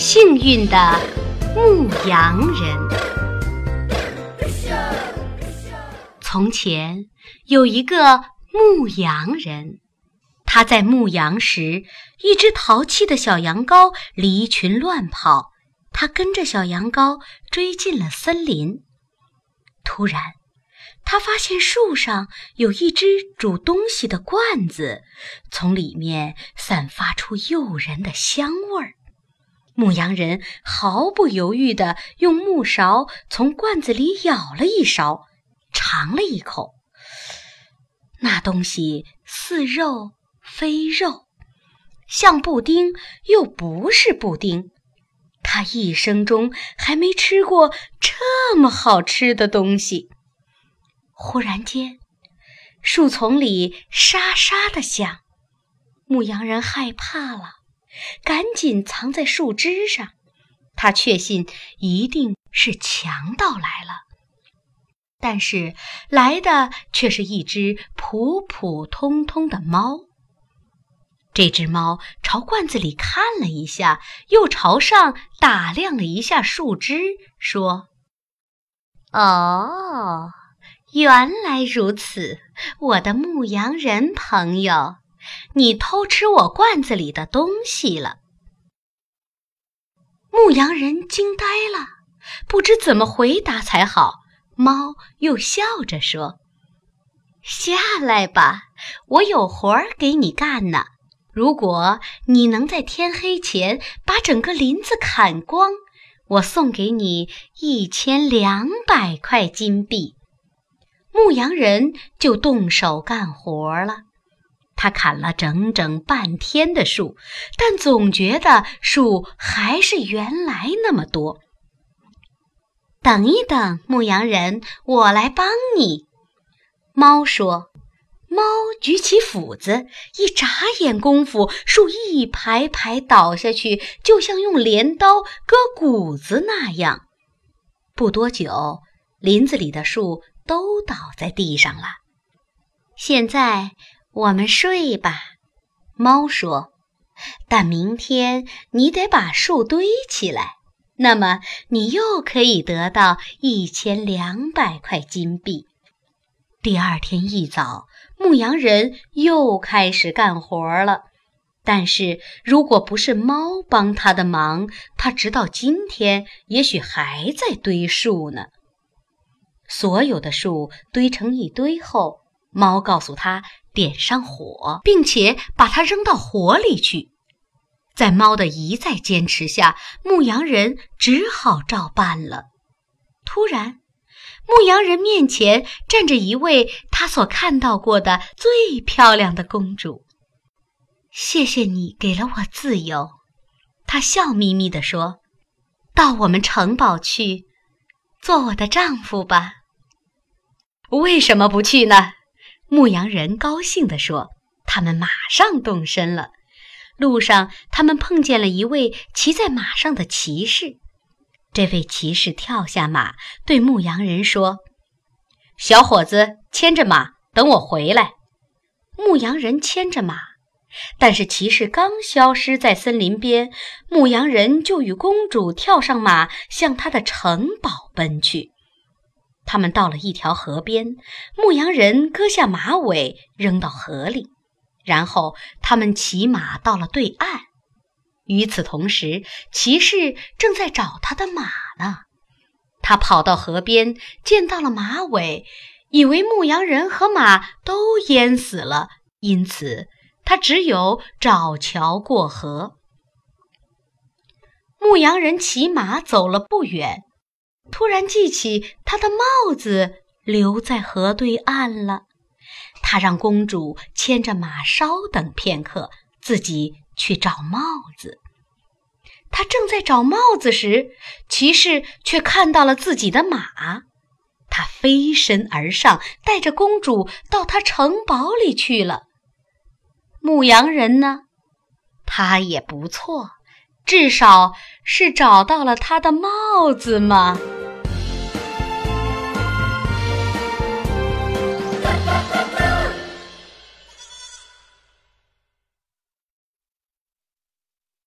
幸运的牧羊人。从前有一个牧羊人，他在牧羊时，一只淘气的小羊羔离群乱跑，他跟着小羊羔追进了森林。突然，他发现树上有一只煮东西的罐子，从里面散发出诱人的香味儿。牧羊人毫不犹豫地用木勺从罐子里舀了一勺，尝了一口。那东西似肉非肉，像布丁又不是布丁。他一生中还没吃过这么好吃的东西。忽然间，树丛里沙沙的响，牧羊人害怕了，赶紧藏在树枝上。他确信一定是强盗来了，但是来的却是一只普普通通的猫。这只猫朝罐子里看了一下，又朝上打量了一下树枝，说：“哦。”原来如此，我的牧羊人朋友，你偷吃我罐子里的东西了。牧羊人惊呆了，不知怎么回答才好。猫又笑着说：“下来吧，我有活儿给你干呢。如果你能在天黑前把整个林子砍光，我送给你一千两百块金币。”牧羊人就动手干活了。他砍了整整半天的树，但总觉得树还是原来那么多。等一等，牧羊人，我来帮你。猫说：“猫举起斧子，一眨眼功夫，树一排排倒下去，就像用镰刀割谷子那样。不多久，林子里的树。”都倒在地上了。现在我们睡吧，猫说。但明天你得把树堆起来，那么你又可以得到一千两百块金币。第二天一早，牧羊人又开始干活了。但是如果不是猫帮他的忙，他直到今天也许还在堆树呢。所有的树堆成一堆后，猫告诉他点上火，并且把它扔到火里去。在猫的一再坚持下，牧羊人只好照办了。突然，牧羊人面前站着一位他所看到过的最漂亮的公主。谢谢你给了我自由，她笑眯眯地说：“到我们城堡去，做我的丈夫吧。”为什么不去呢？牧羊人高兴地说：“他们马上动身了。路上，他们碰见了一位骑在马上的骑士。这位骑士跳下马，对牧羊人说：‘小伙子，牵着马，等我回来。’牧羊人牵着马，但是骑士刚消失在森林边，牧羊人就与公主跳上马，向他的城堡奔去。”他们到了一条河边，牧羊人割下马尾扔到河里，然后他们骑马到了对岸。与此同时，骑士正在找他的马呢。他跑到河边，见到了马尾，以为牧羊人和马都淹死了，因此他只有找桥过河。牧羊人骑马走了不远。突然记起他的帽子留在河对岸了，他让公主牵着马稍等片刻，自己去找帽子。他正在找帽子时，骑士却看到了自己的马，他飞身而上，带着公主到他城堡里去了。牧羊人呢？他也不错，至少是找到了他的帽子嘛。